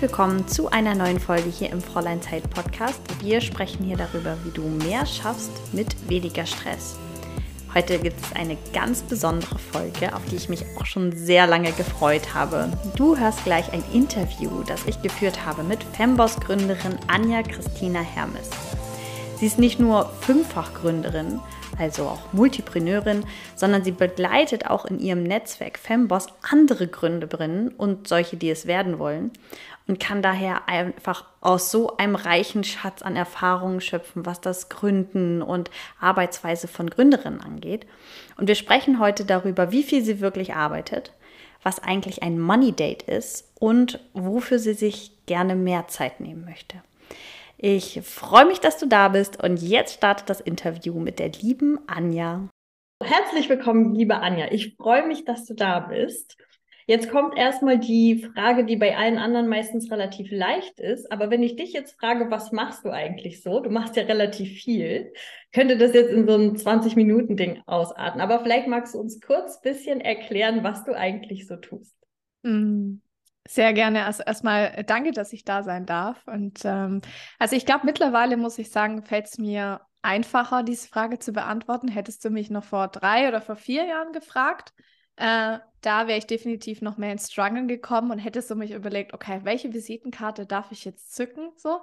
Willkommen zu einer neuen Folge hier im Fräulein Zeit Podcast. Wir sprechen hier darüber, wie du mehr schaffst mit weniger Stress. Heute gibt es eine ganz besondere Folge, auf die ich mich auch schon sehr lange gefreut habe. Du hörst gleich ein Interview, das ich geführt habe mit Femboss-Gründerin Anja Christina Hermes. Sie ist nicht nur Fünffachgründerin, also auch Multipreneurin, sondern sie begleitet auch in ihrem Netzwerk Femboss andere Gründerinnen und solche, die es werden wollen und kann daher einfach aus so einem reichen Schatz an Erfahrungen schöpfen, was das Gründen und Arbeitsweise von Gründerinnen angeht. Und wir sprechen heute darüber, wie viel sie wirklich arbeitet, was eigentlich ein Money Date ist und wofür sie sich gerne mehr Zeit nehmen möchte. Ich freue mich, dass du da bist und jetzt startet das Interview mit der lieben Anja. Herzlich willkommen, liebe Anja. Ich freue mich, dass du da bist. Jetzt kommt erstmal die Frage, die bei allen anderen meistens relativ leicht ist. Aber wenn ich dich jetzt frage, was machst du eigentlich so? Du machst ja relativ viel. Könnte das jetzt in so ein 20-Minuten-Ding ausarten. Aber vielleicht magst du uns kurz ein bisschen erklären, was du eigentlich so tust. Mm. Sehr gerne. Also erstmal äh, danke, dass ich da sein darf. Und ähm, also ich glaube, mittlerweile muss ich sagen, fällt es mir einfacher, diese Frage zu beantworten. Hättest du mich noch vor drei oder vor vier Jahren gefragt, äh, da wäre ich definitiv noch mehr ins Struggle gekommen und hätte so mich überlegt, okay, welche Visitenkarte darf ich jetzt zücken? So,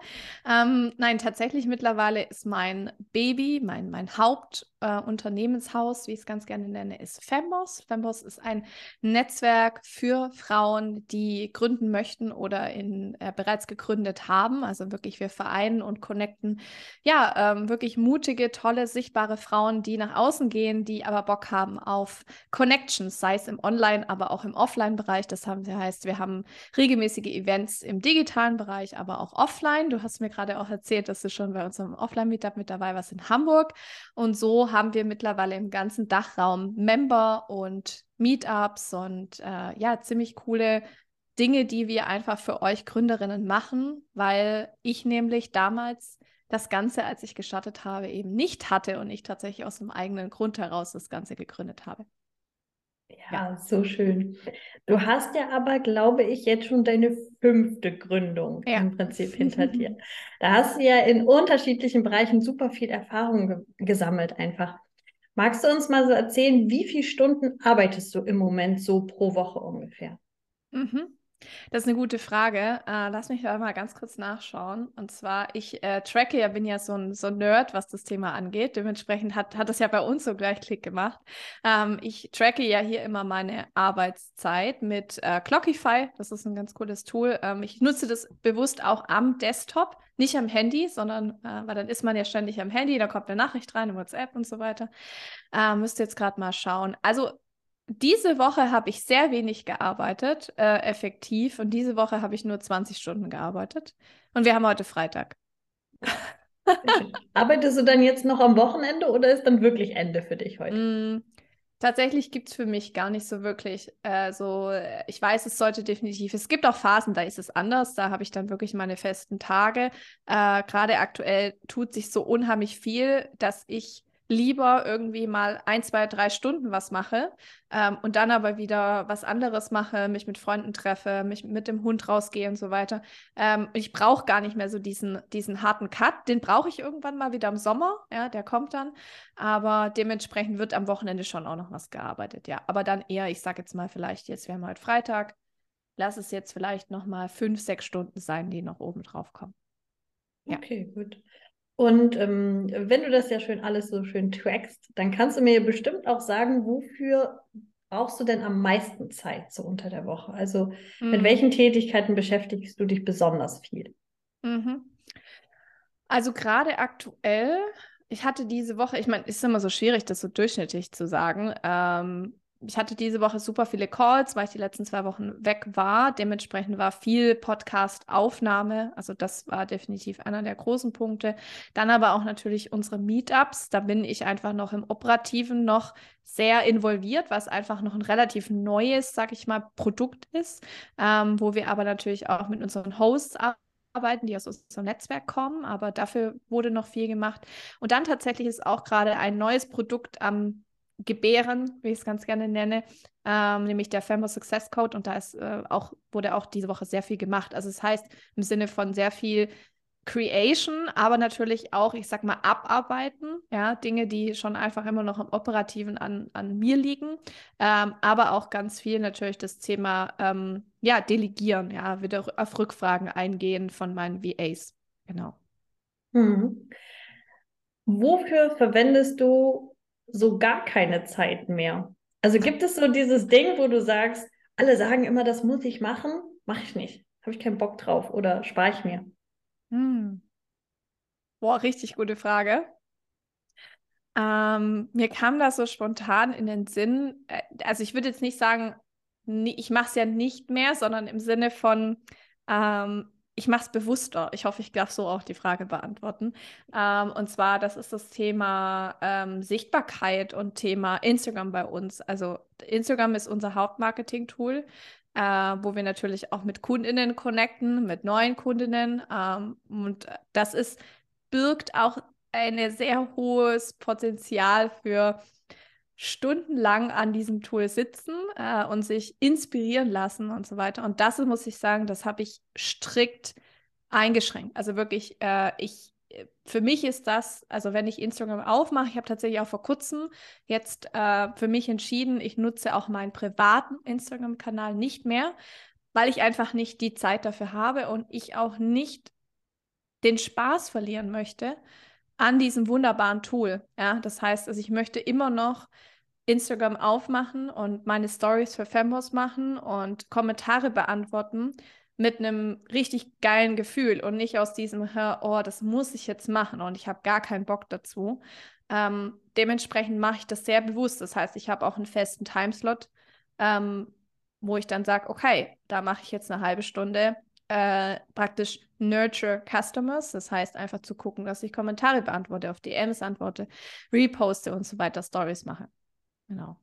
ähm, nein, tatsächlich mittlerweile ist mein Baby, mein, mein Hauptunternehmenshaus, äh, wie ich es ganz gerne nenne, ist Femboss. Femboss ist ein Netzwerk für Frauen, die gründen möchten oder in, äh, bereits gegründet haben. Also wirklich wir vereinen und connecten, ja, ähm, wirklich mutige, tolle, sichtbare Frauen, die nach außen gehen, die aber Bock haben auf Connections, sei es im Online- Online, aber auch im Offline-Bereich. Das heißt, wir haben regelmäßige Events im digitalen Bereich, aber auch offline. Du hast mir gerade auch erzählt, dass du schon bei unserem Offline-Meetup mit dabei warst in Hamburg. Und so haben wir mittlerweile im ganzen Dachraum Member und Meetups und äh, ja, ziemlich coole Dinge, die wir einfach für euch Gründerinnen machen, weil ich nämlich damals das Ganze, als ich gestartet habe, eben nicht hatte und ich tatsächlich aus einem eigenen Grund heraus das Ganze gegründet habe. Ja, so schön. Du hast ja aber, glaube ich, jetzt schon deine fünfte Gründung ja. im Prinzip hinter dir. Da hast du ja in unterschiedlichen Bereichen super viel Erfahrung ge gesammelt einfach. Magst du uns mal so erzählen, wie viele Stunden arbeitest du im Moment so pro Woche ungefähr? Mhm. Das ist eine gute Frage. Äh, lass mich da mal ganz kurz nachschauen. Und zwar, ich äh, tracke ja, bin ja so ein, so ein Nerd, was das Thema angeht. Dementsprechend hat, hat das ja bei uns so gleich Klick gemacht. Ähm, ich tracke ja hier immer meine Arbeitszeit mit äh, Clockify. Das ist ein ganz cooles Tool. Ähm, ich nutze das bewusst auch am Desktop, nicht am Handy, sondern, äh, weil dann ist man ja ständig am Handy, da kommt eine Nachricht rein, WhatsApp und so weiter. Äh, müsst ihr jetzt gerade mal schauen. Also diese Woche habe ich sehr wenig gearbeitet, äh, effektiv. Und diese Woche habe ich nur 20 Stunden gearbeitet. Und wir haben heute Freitag. Arbeitest du dann jetzt noch am Wochenende oder ist dann wirklich Ende für dich heute? Mm, tatsächlich gibt es für mich gar nicht so wirklich äh, so, ich weiß, es sollte definitiv, es gibt auch Phasen, da ist es anders, da habe ich dann wirklich meine festen Tage. Äh, Gerade aktuell tut sich so unheimlich viel, dass ich lieber irgendwie mal ein, zwei, drei Stunden was mache ähm, und dann aber wieder was anderes mache, mich mit Freunden treffe, mich mit dem Hund rausgehe und so weiter. Ähm, ich brauche gar nicht mehr so diesen, diesen harten Cut. Den brauche ich irgendwann mal wieder im Sommer. Ja, der kommt dann. Aber dementsprechend wird am Wochenende schon auch noch was gearbeitet. Ja, aber dann eher, ich sage jetzt mal vielleicht, jetzt wir haben heute Freitag, lass es jetzt vielleicht noch mal fünf, sechs Stunden sein, die noch oben drauf kommen. Ja. Okay, gut. Und ähm, wenn du das ja schön alles so schön trackst, dann kannst du mir bestimmt auch sagen, wofür brauchst du denn am meisten Zeit so unter der Woche? Also mhm. mit welchen Tätigkeiten beschäftigst du dich besonders viel? Mhm. Also gerade aktuell, ich hatte diese Woche, ich meine, ist immer so schwierig, das so durchschnittlich zu sagen. Ähm, ich hatte diese Woche super viele Calls, weil ich die letzten zwei Wochen weg war. Dementsprechend war viel Podcast-Aufnahme. Also das war definitiv einer der großen Punkte. Dann aber auch natürlich unsere Meetups. Da bin ich einfach noch im Operativen noch sehr involviert, was einfach noch ein relativ neues, sag ich mal, Produkt ist, ähm, wo wir aber natürlich auch mit unseren Hosts arbeiten, die aus unserem Netzwerk kommen, aber dafür wurde noch viel gemacht. Und dann tatsächlich ist auch gerade ein neues Produkt am gebären, wie ich es ganz gerne nenne, ähm, nämlich der Fembo Success Code. Und da ist äh, auch, wurde auch diese Woche sehr viel gemacht. Also es das heißt im Sinne von sehr viel Creation, aber natürlich auch, ich sag mal, abarbeiten, ja, Dinge, die schon einfach immer noch im Operativen an, an mir liegen, ähm, aber auch ganz viel natürlich das Thema, ähm, ja, delegieren, ja, wieder auf Rückfragen eingehen von meinen VAs, genau. Hm. Wofür verwendest du so gar keine Zeit mehr? Also gibt es so dieses Ding, wo du sagst, alle sagen immer, das muss ich machen, mache ich nicht, habe ich keinen Bock drauf oder spare ich mir? Hm. Boah, richtig gute Frage. Ähm, mir kam das so spontan in den Sinn, äh, also ich würde jetzt nicht sagen, ich mache es ja nicht mehr, sondern im Sinne von, ähm, ich mache es bewusster. Ich hoffe, ich darf so auch die Frage beantworten. Ähm, und zwar, das ist das Thema ähm, Sichtbarkeit und Thema Instagram bei uns. Also Instagram ist unser Hauptmarketing-Tool äh, wo wir natürlich auch mit Kundinnen connecten, mit neuen Kundinnen. Ähm, und das ist, birgt auch ein sehr hohes Potenzial für stundenlang an diesem Tool sitzen äh, und sich inspirieren lassen und so weiter. Und das muss ich sagen, das habe ich strikt eingeschränkt. Also wirklich, äh, ich für mich ist das, also wenn ich Instagram aufmache, ich habe tatsächlich auch vor kurzem jetzt äh, für mich entschieden, ich nutze auch meinen privaten Instagram-Kanal nicht mehr, weil ich einfach nicht die Zeit dafür habe und ich auch nicht den Spaß verlieren möchte an diesem wunderbaren Tool. Ja, das heißt, also ich möchte immer noch Instagram aufmachen und meine Stories für Fembos machen und Kommentare beantworten mit einem richtig geilen Gefühl und nicht aus diesem, oh, das muss ich jetzt machen und ich habe gar keinen Bock dazu. Ähm, dementsprechend mache ich das sehr bewusst. Das heißt, ich habe auch einen festen Timeslot, ähm, wo ich dann sage, okay, da mache ich jetzt eine halbe Stunde äh, praktisch Nurture Customers. Das heißt, einfach zu gucken, dass ich Kommentare beantworte, auf DMs antworte, reposte und so weiter, Stories mache. Genau.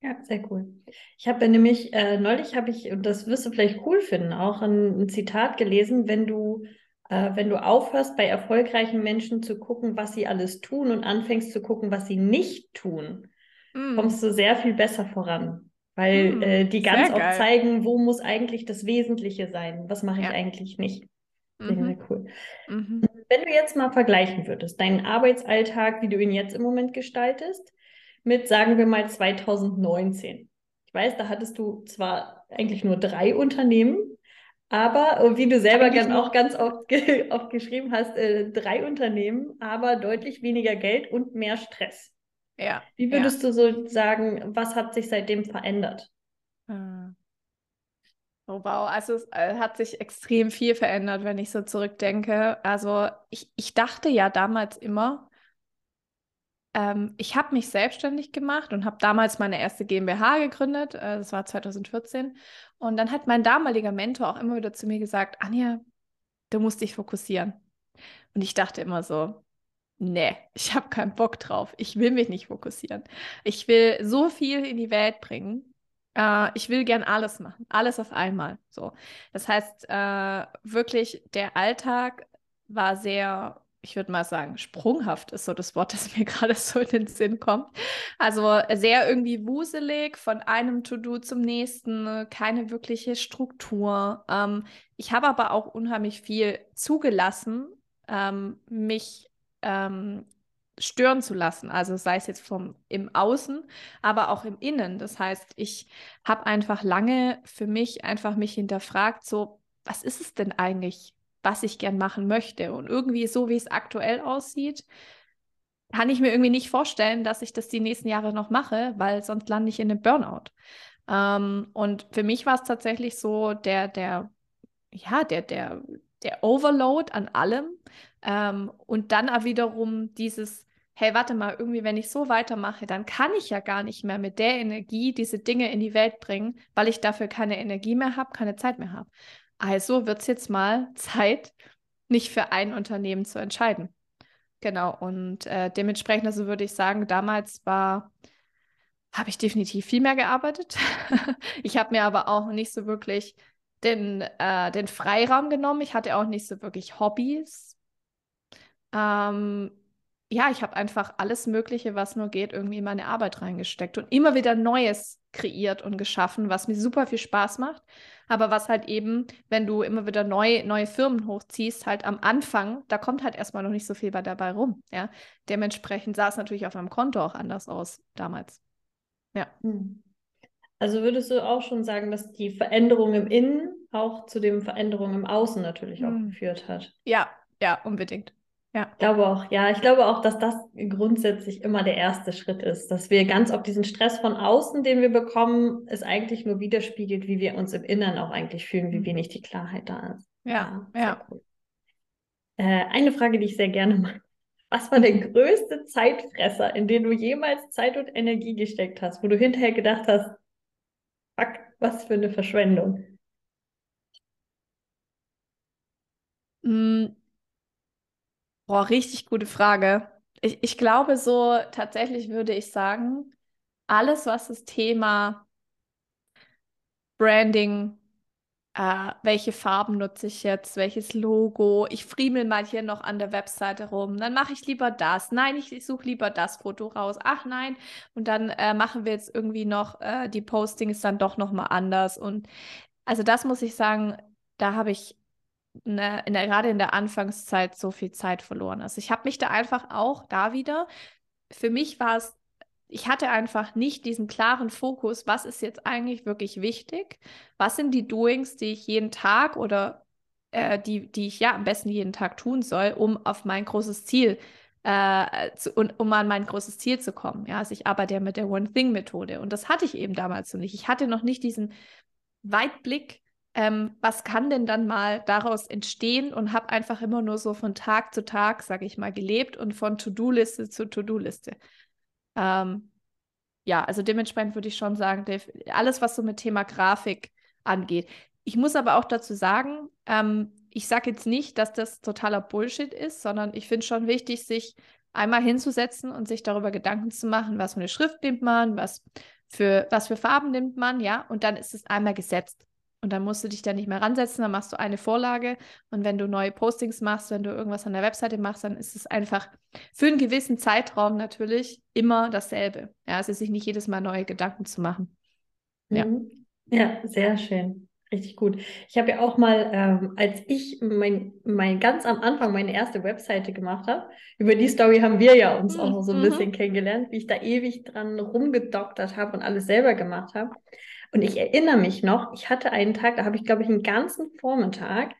Ja, sehr cool. Ich habe nämlich, äh, neulich habe ich, und das wirst du vielleicht cool finden, auch ein, ein Zitat gelesen, wenn du, äh, wenn du aufhörst, bei erfolgreichen Menschen zu gucken, was sie alles tun und anfängst zu gucken, was sie nicht tun, mm. kommst du sehr viel besser voran. Weil mm, äh, die ganz oft zeigen, wo muss eigentlich das Wesentliche sein, was mache ich ja. eigentlich nicht. Sehr, mhm. sehr cool. Mhm. Wenn du jetzt mal vergleichen würdest, deinen Arbeitsalltag, wie du ihn jetzt im Moment gestaltest, mit, sagen wir mal, 2019. Ich weiß, da hattest du zwar eigentlich nur drei Unternehmen, aber äh, wie du selber ganz, auch ganz oft, ge oft geschrieben hast, äh, drei Unternehmen, aber deutlich weniger Geld und mehr Stress. Ja. Wie würdest ja. du so sagen, was hat sich seitdem verändert? Hm. Oh wow, also es äh, hat sich extrem viel verändert, wenn ich so zurückdenke. Also ich, ich dachte ja damals immer, ähm, ich habe mich selbstständig gemacht und habe damals meine erste GmbH gegründet. Äh, das war 2014. Und dann hat mein damaliger Mentor auch immer wieder zu mir gesagt, Anja, du musst dich fokussieren. Und ich dachte immer so, nee, ich habe keinen Bock drauf. Ich will mich nicht fokussieren. Ich will so viel in die Welt bringen. Äh, ich will gern alles machen, alles auf einmal. So, das heißt äh, wirklich, der Alltag war sehr ich würde mal sagen, sprunghaft ist so das Wort, das mir gerade so in den Sinn kommt. Also sehr irgendwie wuselig, von einem To-Do zum nächsten, keine wirkliche Struktur. Ähm, ich habe aber auch unheimlich viel zugelassen, ähm, mich ähm, stören zu lassen. Also sei es jetzt vom im Außen, aber auch im Innen. Das heißt, ich habe einfach lange für mich einfach mich hinterfragt, so was ist es denn eigentlich, was ich gern machen möchte. Und irgendwie so, wie es aktuell aussieht, kann ich mir irgendwie nicht vorstellen, dass ich das die nächsten Jahre noch mache, weil sonst lande ich in einem Burnout. Ähm, und für mich war es tatsächlich so der, der, ja, der, der, der Overload an allem. Ähm, und dann auch wiederum dieses, hey, warte mal, irgendwie, wenn ich so weitermache, dann kann ich ja gar nicht mehr mit der Energie diese Dinge in die Welt bringen, weil ich dafür keine Energie mehr habe, keine Zeit mehr habe. Also wird es jetzt mal Zeit, nicht für ein Unternehmen zu entscheiden. Genau, und äh, dementsprechend, also würde ich sagen, damals war, habe ich definitiv viel mehr gearbeitet. ich habe mir aber auch nicht so wirklich den, äh, den Freiraum genommen. Ich hatte auch nicht so wirklich Hobbys. Ähm, ja, ich habe einfach alles Mögliche, was nur geht, irgendwie in meine Arbeit reingesteckt und immer wieder Neues kreiert und geschaffen, was mir super viel Spaß macht. Aber was halt eben, wenn du immer wieder neu, neue Firmen hochziehst, halt am Anfang, da kommt halt erstmal noch nicht so viel bei dabei rum. Ja, dementsprechend sah es natürlich auf meinem Konto auch anders aus damals. Ja. Hm. Also würdest du auch schon sagen, dass die Veränderung im Innen auch zu den Veränderungen im Außen natürlich auch hm. geführt hat? Ja, ja, unbedingt. Ja. Ich glaube auch, ja, ich glaube auch, dass das grundsätzlich immer der erste Schritt ist, dass wir ganz auf diesen Stress von außen, den wir bekommen, es eigentlich nur widerspiegelt, wie wir uns im Inneren auch eigentlich fühlen, wie mhm. wenig die Klarheit da ist. Ja, ja. ja. Cool. Äh, eine Frage, die ich sehr gerne mache. Was war der größte Zeitfresser, in den du jemals Zeit und Energie gesteckt hast, wo du hinterher gedacht hast, fuck, was für eine Verschwendung? Mm, Boah, richtig gute Frage. Ich, ich glaube so, tatsächlich würde ich sagen, alles, was das Thema Branding, äh, welche Farben nutze ich jetzt, welches Logo, ich friemel mal hier noch an der Webseite rum, dann mache ich lieber das. Nein, ich, ich suche lieber das Foto raus. Ach nein, und dann äh, machen wir jetzt irgendwie noch, äh, die Postings dann doch nochmal anders. Und also das muss ich sagen, da habe ich ne, in der, gerade in der Anfangszeit so viel Zeit verloren. Also ich habe mich da einfach auch da wieder, für mich war es, ich hatte einfach nicht diesen klaren Fokus, was ist jetzt eigentlich wirklich wichtig, was sind die Doings, die ich jeden Tag oder äh, die, die ich ja am besten jeden Tag tun soll, um auf mein großes Ziel äh, zu, um, um an mein großes Ziel zu kommen. Ja, also ich arbeite ja mit der One-Thing-Methode und das hatte ich eben damals noch nicht. Ich hatte noch nicht diesen Weitblick, ähm, was kann denn dann mal daraus entstehen und habe einfach immer nur so von Tag zu Tag, sage ich mal, gelebt und von To-Do-Liste zu To-Do-Liste. Ähm, ja, also dementsprechend würde ich schon sagen, alles, was so mit Thema Grafik angeht. Ich muss aber auch dazu sagen, ähm, ich sage jetzt nicht, dass das totaler Bullshit ist, sondern ich finde schon wichtig, sich einmal hinzusetzen und sich darüber Gedanken zu machen, was für eine Schrift nimmt man, was für, was für Farben nimmt man, ja, und dann ist es einmal gesetzt. Und dann musst du dich da nicht mehr ransetzen, dann machst du eine Vorlage. Und wenn du neue Postings machst, wenn du irgendwas an der Webseite machst, dann ist es einfach für einen gewissen Zeitraum natürlich immer dasselbe. Ja, also sich nicht jedes Mal neue Gedanken zu machen. Ja, mhm. ja sehr schön. Richtig gut. Ich habe ja auch mal, ähm, als ich mein, mein ganz am Anfang meine erste Webseite gemacht habe, über die Story haben wir ja uns mhm. auch noch so ein mhm. bisschen kennengelernt, wie ich da ewig dran rumgedoktert habe und alles selber gemacht habe. Und ich erinnere mich noch, ich hatte einen Tag, da habe ich, glaube ich, einen ganzen Vormittag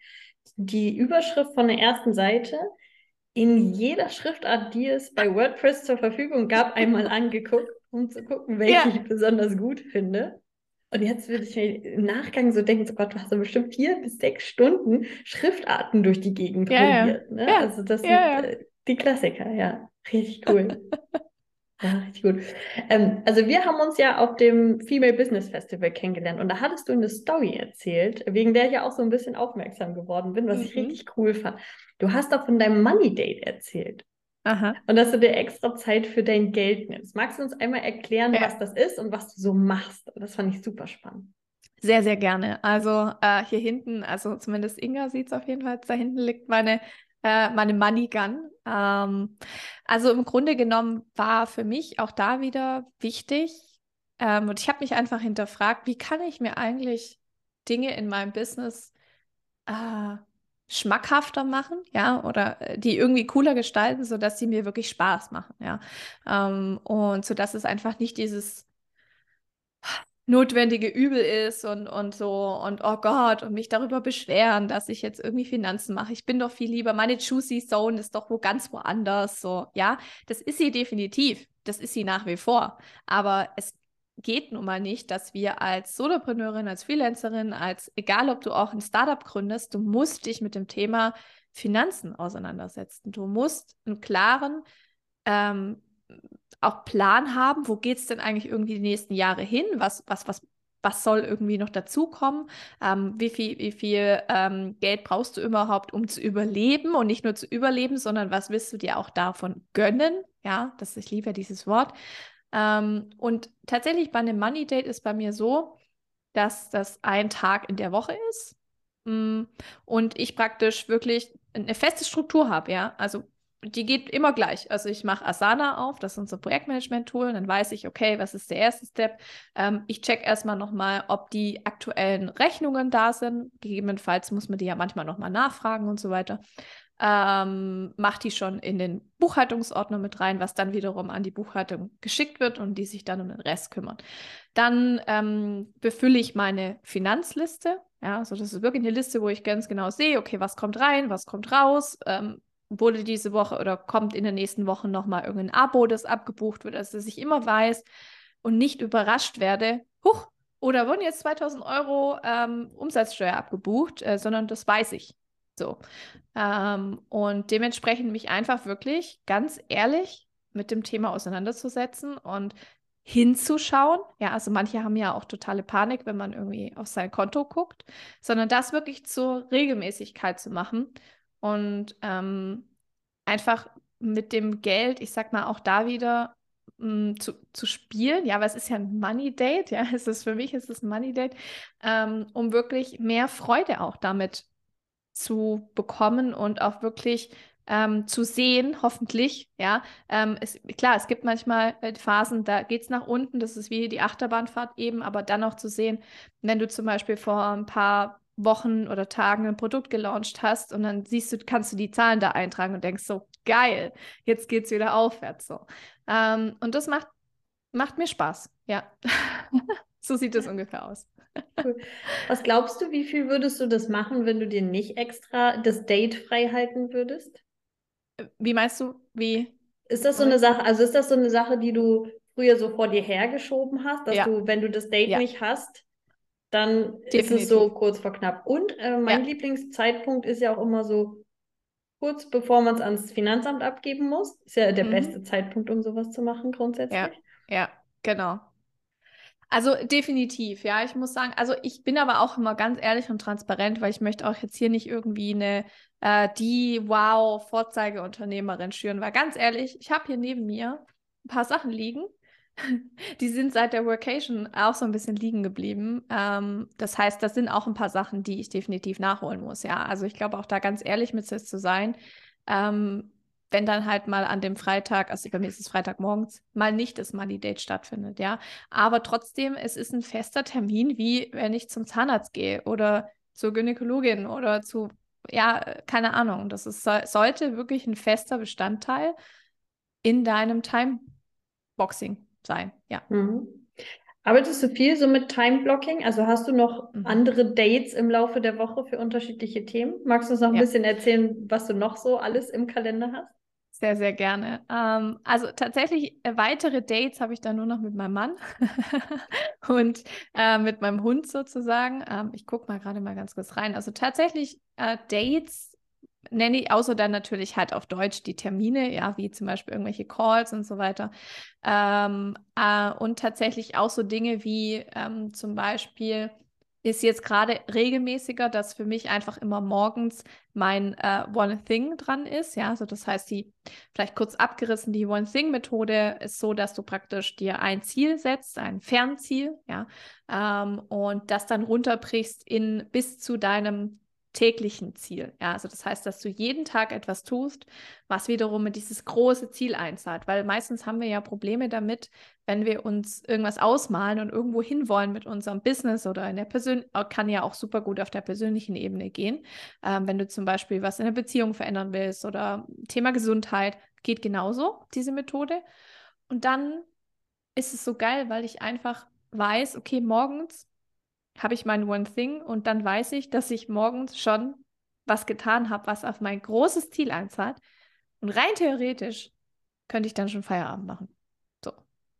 die Überschrift von der ersten Seite in jeder Schriftart, die es bei WordPress zur Verfügung gab, einmal angeguckt, um zu gucken, welche ja. ich besonders gut finde. Und jetzt würde ich mir im Nachgang so denken, so Gott, du hast ja bestimmt vier bis sechs Stunden Schriftarten durch die Gegend ja, probiert. Ja. Ne? Ja. Also das sind äh, die Klassiker, ja. Richtig cool. Ja, richtig gut. Ähm, also wir haben uns ja auf dem Female Business Festival kennengelernt und da hattest du eine Story erzählt, wegen der ich ja auch so ein bisschen aufmerksam geworden bin, was mhm. ich richtig cool fand. Du hast auch von deinem Money Date erzählt. Aha. Und dass du dir extra Zeit für dein Geld nimmst. Magst du uns einmal erklären, ja. was das ist und was du so machst? Das fand ich super spannend. Sehr, sehr gerne. Also äh, hier hinten, also zumindest Inga sieht es auf jeden Fall, da hinten liegt meine äh, meine Money Gun. Ähm, also im Grunde genommen war für mich auch da wieder wichtig, ähm, und ich habe mich einfach hinterfragt, wie kann ich mir eigentlich Dinge in meinem Business äh, schmackhafter machen, ja, oder äh, die irgendwie cooler gestalten, sodass sie mir wirklich Spaß machen, ja. Ähm, und so dass es einfach nicht dieses notwendige Übel ist und, und so und oh Gott und mich darüber beschweren, dass ich jetzt irgendwie Finanzen mache. Ich bin doch viel lieber, meine Juicy Zone ist doch wo ganz woanders. So, ja, das ist sie definitiv. Das ist sie nach wie vor. Aber es geht nun mal nicht, dass wir als Solopreneurin, als Freelancerin, als egal ob du auch ein Startup gründest, du musst dich mit dem Thema Finanzen auseinandersetzen. Du musst einen klaren ähm, auch Plan haben, wo geht es denn eigentlich irgendwie die nächsten Jahre hin? Was, was, was, was soll irgendwie noch dazukommen? Ähm, wie viel, wie viel ähm, Geld brauchst du überhaupt, um zu überleben? Und nicht nur zu überleben, sondern was willst du dir auch davon gönnen? Ja, das ich liebe dieses Wort. Ähm, und tatsächlich bei einem Money Date ist bei mir so, dass das ein Tag in der Woche ist mm, und ich praktisch wirklich eine feste Struktur habe, ja. Also die geht immer gleich. Also ich mache Asana auf, das ist unser Projektmanagement-Tool, dann weiß ich, okay, was ist der erste Step? Ähm, ich check erstmal nochmal, ob die aktuellen Rechnungen da sind. Gegebenenfalls muss man die ja manchmal nochmal nachfragen und so weiter. Ähm, mache die schon in den Buchhaltungsordner mit rein, was dann wiederum an die Buchhaltung geschickt wird und die sich dann um den Rest kümmern. Dann ähm, befülle ich meine Finanzliste. Ja, also das ist wirklich eine Liste, wo ich ganz genau sehe, okay, was kommt rein, was kommt raus, ähm, wurde diese Woche oder kommt in den nächsten Wochen nochmal irgendein Abo, das abgebucht wird, also dass ich immer weiß und nicht überrascht werde, huch, oder wurden jetzt 2000 Euro ähm, Umsatzsteuer abgebucht, äh, sondern das weiß ich. So. Ähm, und dementsprechend mich einfach wirklich ganz ehrlich mit dem Thema auseinanderzusetzen und hinzuschauen. Ja, also manche haben ja auch totale Panik, wenn man irgendwie auf sein Konto guckt, sondern das wirklich zur Regelmäßigkeit zu machen und ähm, einfach mit dem Geld, ich sag mal auch da wieder mh, mm, zu, zu spielen, ja, weil es ist ja ein Money Date, ja, es ist für mich ist es ein Money Date, ähm, um wirklich mehr Freude auch damit zu bekommen und auch wirklich ähm, zu sehen, hoffentlich, ja. Ähm, es, klar, es gibt manchmal äh, Phasen, da geht es nach unten, das ist wie die Achterbahnfahrt eben, aber dann auch zu sehen, wenn du zum Beispiel vor ein paar Wochen oder Tagen ein Produkt gelauncht hast und dann siehst du, kannst du die Zahlen da eintragen und denkst so, geil, jetzt geht es wieder aufwärts so. Ähm, und das macht, macht mir Spaß, ja. so sieht es ungefähr aus. Cool. Was glaubst du, wie viel würdest du das machen, wenn du dir nicht extra das Date frei halten würdest? Wie meinst du, wie? Ist das so eine Sache, also ist das so eine Sache, die du früher so vor dir hergeschoben hast, dass ja. du, wenn du das Date ja. nicht hast, dann Definitiv. ist es so kurz vor knapp. Und äh, mein ja. Lieblingszeitpunkt ist ja auch immer so kurz bevor man es ans Finanzamt abgeben muss. Ist ja der mhm. beste Zeitpunkt, um sowas zu machen, grundsätzlich. Ja, ja genau. Also definitiv, ja. Ich muss sagen, also ich bin aber auch immer ganz ehrlich und transparent, weil ich möchte auch jetzt hier nicht irgendwie eine äh, die wow Vorzeigeunternehmerin schüren, weil ganz ehrlich, ich habe hier neben mir ein paar Sachen liegen, die sind seit der Workation auch so ein bisschen liegen geblieben. Ähm, das heißt, das sind auch ein paar Sachen, die ich definitiv nachholen muss. Ja, also ich glaube auch da ganz ehrlich mit sich zu sein. Ähm, wenn dann halt mal an dem Freitag, also bei mir ist es Freitagmorgens, mal nicht das Money Date stattfindet, ja. Aber trotzdem, es ist ein fester Termin, wie wenn ich zum Zahnarzt gehe oder zur Gynäkologin oder zu, ja, keine Ahnung. Das ist, sollte wirklich ein fester Bestandteil in deinem Timeboxing sein, ja. Mhm. Arbeitest du viel so mit Time-Blocking? Also hast du noch mhm. andere Dates im Laufe der Woche für unterschiedliche Themen? Magst du uns noch ein ja. bisschen erzählen, was du noch so alles im Kalender hast? Sehr, sehr gerne. Ähm, also tatsächlich äh, weitere Dates habe ich dann nur noch mit meinem Mann und äh, mit meinem Hund sozusagen. Ähm, ich gucke mal gerade mal ganz kurz rein. Also tatsächlich äh, Dates nenne ich, außer dann natürlich halt auf Deutsch die Termine, ja, wie zum Beispiel irgendwelche Calls und so weiter. Ähm, äh, und tatsächlich auch so Dinge wie ähm, zum Beispiel ist jetzt gerade regelmäßiger, dass für mich einfach immer morgens mein äh, One Thing dran ist. Ja, also das heißt, die vielleicht kurz abgerissen, die One Thing Methode ist so, dass du praktisch dir ein Ziel setzt, ein Fernziel, ja, ähm, und das dann runterbrichst in bis zu deinem täglichen Ziel. Ja, also das heißt, dass du jeden Tag etwas tust, was wiederum in dieses große Ziel einzahlt, weil meistens haben wir ja Probleme damit, wenn wir uns irgendwas ausmalen und irgendwo hinwollen mit unserem Business oder in der Persön kann ja auch super gut auf der persönlichen Ebene gehen. Ähm, wenn du zum Beispiel was in der Beziehung verändern willst oder Thema Gesundheit, geht genauso diese Methode. Und dann ist es so geil, weil ich einfach weiß, okay, morgens habe ich mein One Thing und dann weiß ich, dass ich morgens schon was getan habe, was auf mein großes Ziel einzahlt. Und rein theoretisch könnte ich dann schon Feierabend machen. So,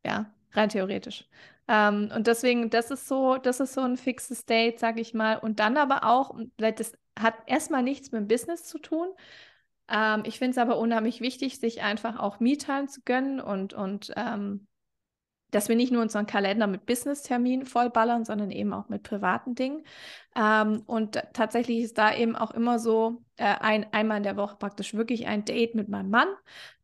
ja, rein theoretisch. Ähm, und deswegen, das ist so, das ist so ein fixes Date, sage ich mal. Und dann aber auch, das hat erstmal nichts mit dem Business zu tun. Ähm, ich finde es aber unheimlich wichtig, sich einfach auch Me-Time zu gönnen und, und ähm, dass wir nicht nur unseren Kalender mit Business-Terminen vollballern, sondern eben auch mit privaten Dingen. Ähm, und tatsächlich ist da eben auch immer so äh, ein, einmal in der Woche praktisch wirklich ein Date mit meinem Mann.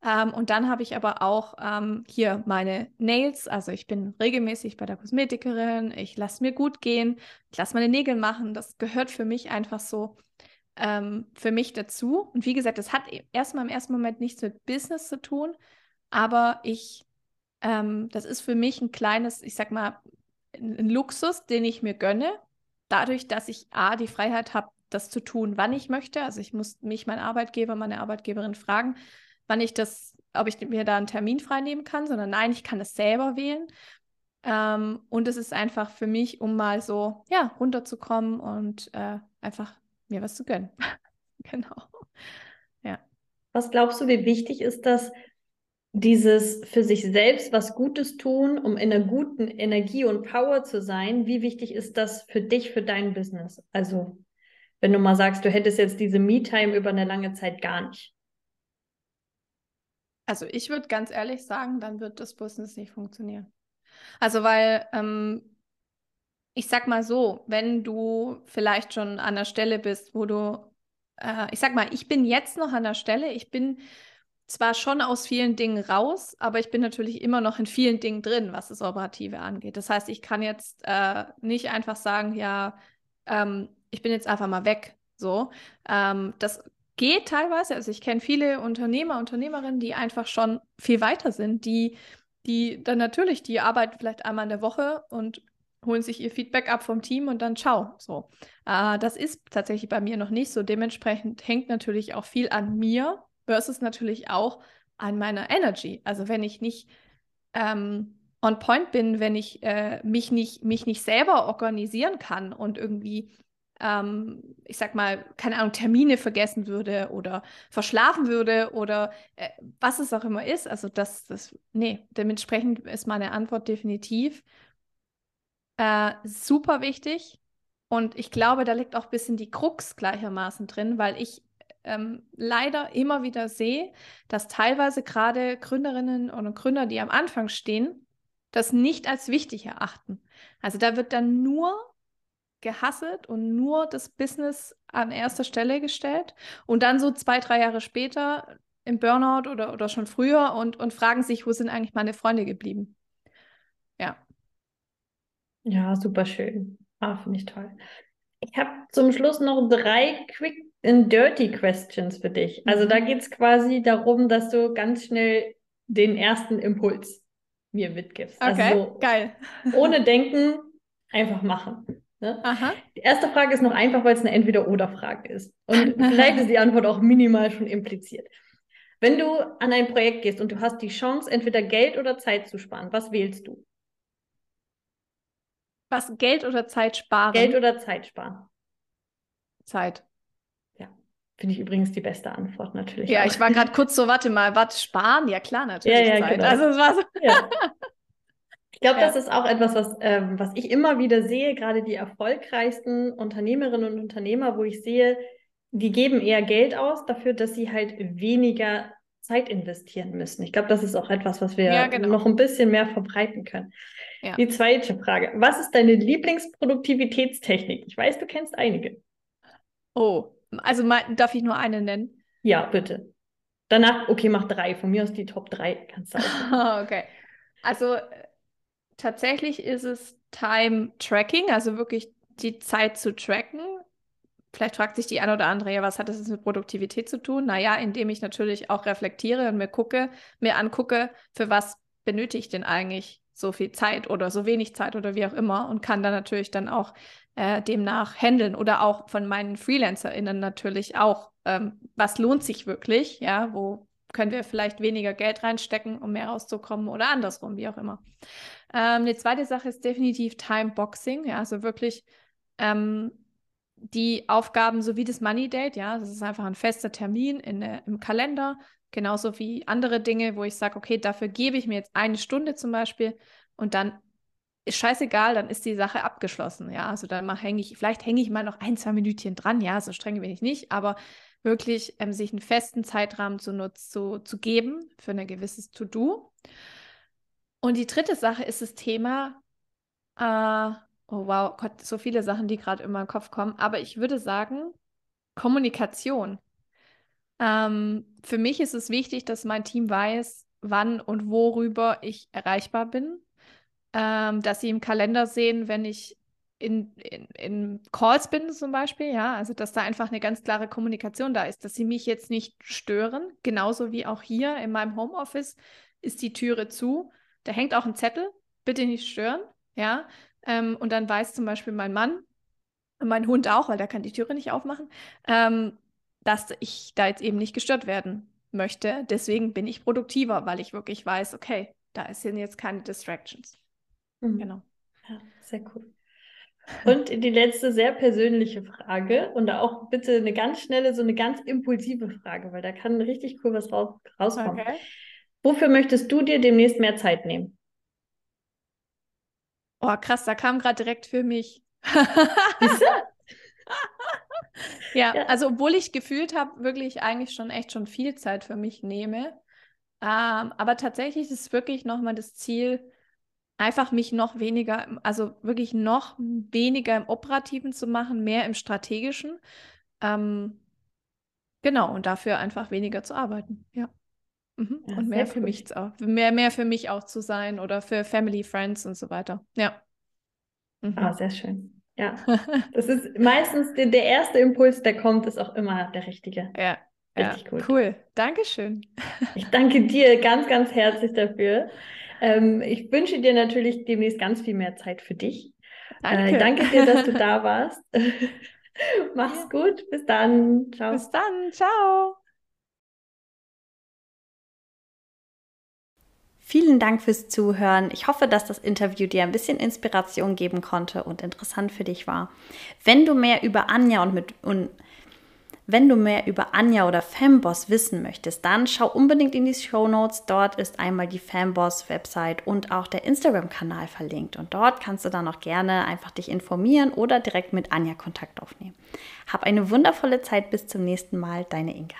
Ähm, und dann habe ich aber auch ähm, hier meine Nails. Also ich bin regelmäßig bei der Kosmetikerin. Ich lasse mir gut gehen. Ich lasse meine Nägel machen. Das gehört für mich einfach so ähm, für mich dazu. Und wie gesagt, das hat e-, erstmal im ersten Moment nichts mit Business zu tun, aber ich, ähm, das ist für mich ein kleines, ich sag mal, ein Luxus, den ich mir gönne, dadurch, dass ich A, die Freiheit habe, das zu tun, wann ich möchte. Also ich muss mich, mein Arbeitgeber, meine Arbeitgeberin fragen, wann ich das, ob ich mir da einen Termin freinehmen kann, sondern nein, ich kann es selber wählen. Ähm, und es ist einfach für mich, um mal so, ja, runterzukommen und äh, einfach mir was zu gönnen. genau. Ja. Was glaubst du, wie wichtig ist das, dieses für sich selbst was Gutes tun, um in einer guten Energie und Power zu sein? Wie wichtig ist das für dich, für dein Business? Also, wenn du mal sagst, du hättest jetzt diese Me-Time über eine lange Zeit gar nicht. Also ich würde ganz ehrlich sagen, dann wird das Business nicht funktionieren. Also weil ähm, ich sag mal so, wenn du vielleicht schon an der Stelle bist, wo du, äh, ich sag mal, ich bin jetzt noch an der Stelle, ich bin zwar schon aus vielen Dingen raus, aber ich bin natürlich immer noch in vielen Dingen drin, was das Operative angeht. Das heißt, ich kann jetzt äh, nicht einfach sagen, ja, ähm, ich bin jetzt einfach mal weg. So, ähm, das geht teilweise. Also ich kenne viele Unternehmer, Unternehmerinnen, die einfach schon viel weiter sind, die, die dann natürlich, die arbeiten vielleicht einmal in der Woche und holen sich ihr Feedback ab vom Team und dann ciao. So. Äh, das ist tatsächlich bei mir noch nicht so. Dementsprechend hängt natürlich auch viel an mir versus natürlich auch an meiner Energy. Also wenn ich nicht ähm, on point bin, wenn ich äh, mich, nicht, mich nicht selber organisieren kann und irgendwie ähm, ich sag mal, keine Ahnung, Termine vergessen würde oder verschlafen würde oder äh, was es auch immer ist. Also das, das, nee, dementsprechend ist meine Antwort definitiv äh, super wichtig. Und ich glaube, da liegt auch ein bisschen die Krux gleichermaßen drin, weil ich ähm, leider immer wieder sehe, dass teilweise gerade Gründerinnen und Gründer, die am Anfang stehen, das nicht als wichtig erachten. Also da wird dann nur gehasselt und nur das Business an erster Stelle gestellt und dann so zwei, drei Jahre später im Burnout oder, oder schon früher und, und fragen sich, wo sind eigentlich meine Freunde geblieben? Ja. Ja, super schön. Ah, finde ich toll. Ich habe zum Schluss noch drei Quick and Dirty Questions für dich. Also da mhm. geht es quasi darum, dass du ganz schnell den ersten Impuls mir mitgibst. Also okay, also so geil. Ohne Denken, einfach machen. Ne? Aha. Die erste Frage ist noch einfach, weil es eine Entweder-Oder-Frage ist. Und vielleicht ist die Antwort auch minimal schon impliziert. Wenn du an ein Projekt gehst und du hast die Chance, entweder Geld oder Zeit zu sparen, was wählst du? Was Geld oder Zeit sparen? Geld oder Zeit sparen? Zeit. Finde ich übrigens die beste Antwort natürlich. Ja, auch. ich war gerade kurz so, warte mal, was sparen? Ja, klar, natürlich ja, ja. Genau. Also es war so. Ja. Ich glaube, ja. das ist auch etwas, was, ähm, was ich immer wieder sehe, gerade die erfolgreichsten Unternehmerinnen und Unternehmer, wo ich sehe, die geben eher Geld aus dafür, dass sie halt weniger Zeit investieren müssen. Ich glaube, das ist auch etwas, was wir ja, genau. noch ein bisschen mehr verbreiten können. Ja. Die zweite Frage. Was ist deine Lieblingsproduktivitätstechnik? Ich weiß, du kennst einige. Oh, also mal, darf ich nur eine nennen? Ja, bitte. Danach, okay, mach drei. Von mir aus die Top drei kannst du auch. okay. Also tatsächlich ist es Time Tracking, also wirklich die Zeit zu tracken. Vielleicht fragt sich die eine oder andere, ja, was hat das mit Produktivität zu tun? Naja, indem ich natürlich auch reflektiere und mir gucke, mir angucke, für was benötige ich denn eigentlich so viel Zeit oder so wenig Zeit oder wie auch immer und kann dann natürlich dann auch äh, demnach handeln oder auch von meinen FreelancerInnen natürlich auch, ähm, was lohnt sich wirklich, ja, wo können wir vielleicht weniger Geld reinstecken, um mehr rauszukommen oder andersrum, wie auch immer. Ähm, die zweite Sache ist definitiv Timeboxing, ja, also wirklich ähm, die Aufgaben sowie das Money Date, ja, das ist einfach ein fester Termin in, äh, im Kalender, genauso wie andere Dinge, wo ich sage, okay, dafür gebe ich mir jetzt eine Stunde zum Beispiel und dann ist scheißegal, dann ist die Sache abgeschlossen, ja, also dann hänge ich, vielleicht hänge ich mal noch ein, zwei Minütchen dran, ja, so streng bin ich nicht, aber wirklich ähm, sich einen festen Zeitrahmen zu, nutz, zu, zu geben für ein gewisses To-Do. Und die dritte Sache ist das Thema, äh, oh wow, Gott, so viele Sachen, die gerade in meinen Kopf kommen, aber ich würde sagen, Kommunikation. Ähm, für mich ist es wichtig, dass mein Team weiß, wann und worüber ich erreichbar bin, ähm, dass sie im Kalender sehen, wenn ich in, in, in Calls bin zum Beispiel, ja, also dass da einfach eine ganz klare Kommunikation da ist, dass sie mich jetzt nicht stören, genauso wie auch hier in meinem Homeoffice ist die Türe zu, da hängt auch ein Zettel, bitte nicht stören, ja, ähm, und dann weiß zum Beispiel mein Mann, mein Hund auch, weil der kann die Türe nicht aufmachen, ähm, dass ich da jetzt eben nicht gestört werden möchte. Deswegen bin ich produktiver, weil ich wirklich weiß, okay, da sind jetzt keine Distractions. Mhm. Genau. Ja, sehr cool. Und die letzte sehr persönliche Frage und auch bitte eine ganz schnelle, so eine ganz impulsive Frage, weil da kann richtig cool was raus rauskommen. Okay. Wofür möchtest du dir demnächst mehr Zeit nehmen? Oh, krass, da kam gerade direkt für mich. ja, ja, also obwohl ich gefühlt habe, wirklich eigentlich schon echt schon viel Zeit für mich nehme. Ähm, aber tatsächlich ist wirklich nochmal das Ziel, einfach mich noch weniger, also wirklich noch weniger im Operativen zu machen, mehr im Strategischen. Ähm, genau, und dafür einfach weniger zu arbeiten, ja. Mhm. ja und mehr für cool. mich mehr, mehr für mich auch zu sein oder für Family, Friends und so weiter. Ja. Mhm. Ah, sehr schön. Ja. Das ist meistens der, der erste Impuls, der kommt, ist auch immer der richtige. Ja. Richtig ja, gut. Cool. Dankeschön. Ich danke dir ganz, ganz herzlich dafür. Ähm, ich wünsche dir natürlich demnächst ganz viel mehr Zeit für dich. Danke, äh, danke dir, dass du da warst. Mach's gut. Bis dann. Ciao. Bis dann. Ciao. Vielen Dank fürs Zuhören. Ich hoffe, dass das Interview dir ein bisschen Inspiration geben konnte und interessant für dich war. Wenn du mehr über Anja und mit und wenn du mehr über Anja oder Femboss wissen möchtest, dann schau unbedingt in die Show Notes. Dort ist einmal die Femboss Website und auch der Instagram-Kanal verlinkt. Und dort kannst du dann auch gerne einfach dich informieren oder direkt mit Anja Kontakt aufnehmen. Hab eine wundervolle Zeit. Bis zum nächsten Mal. Deine Inga.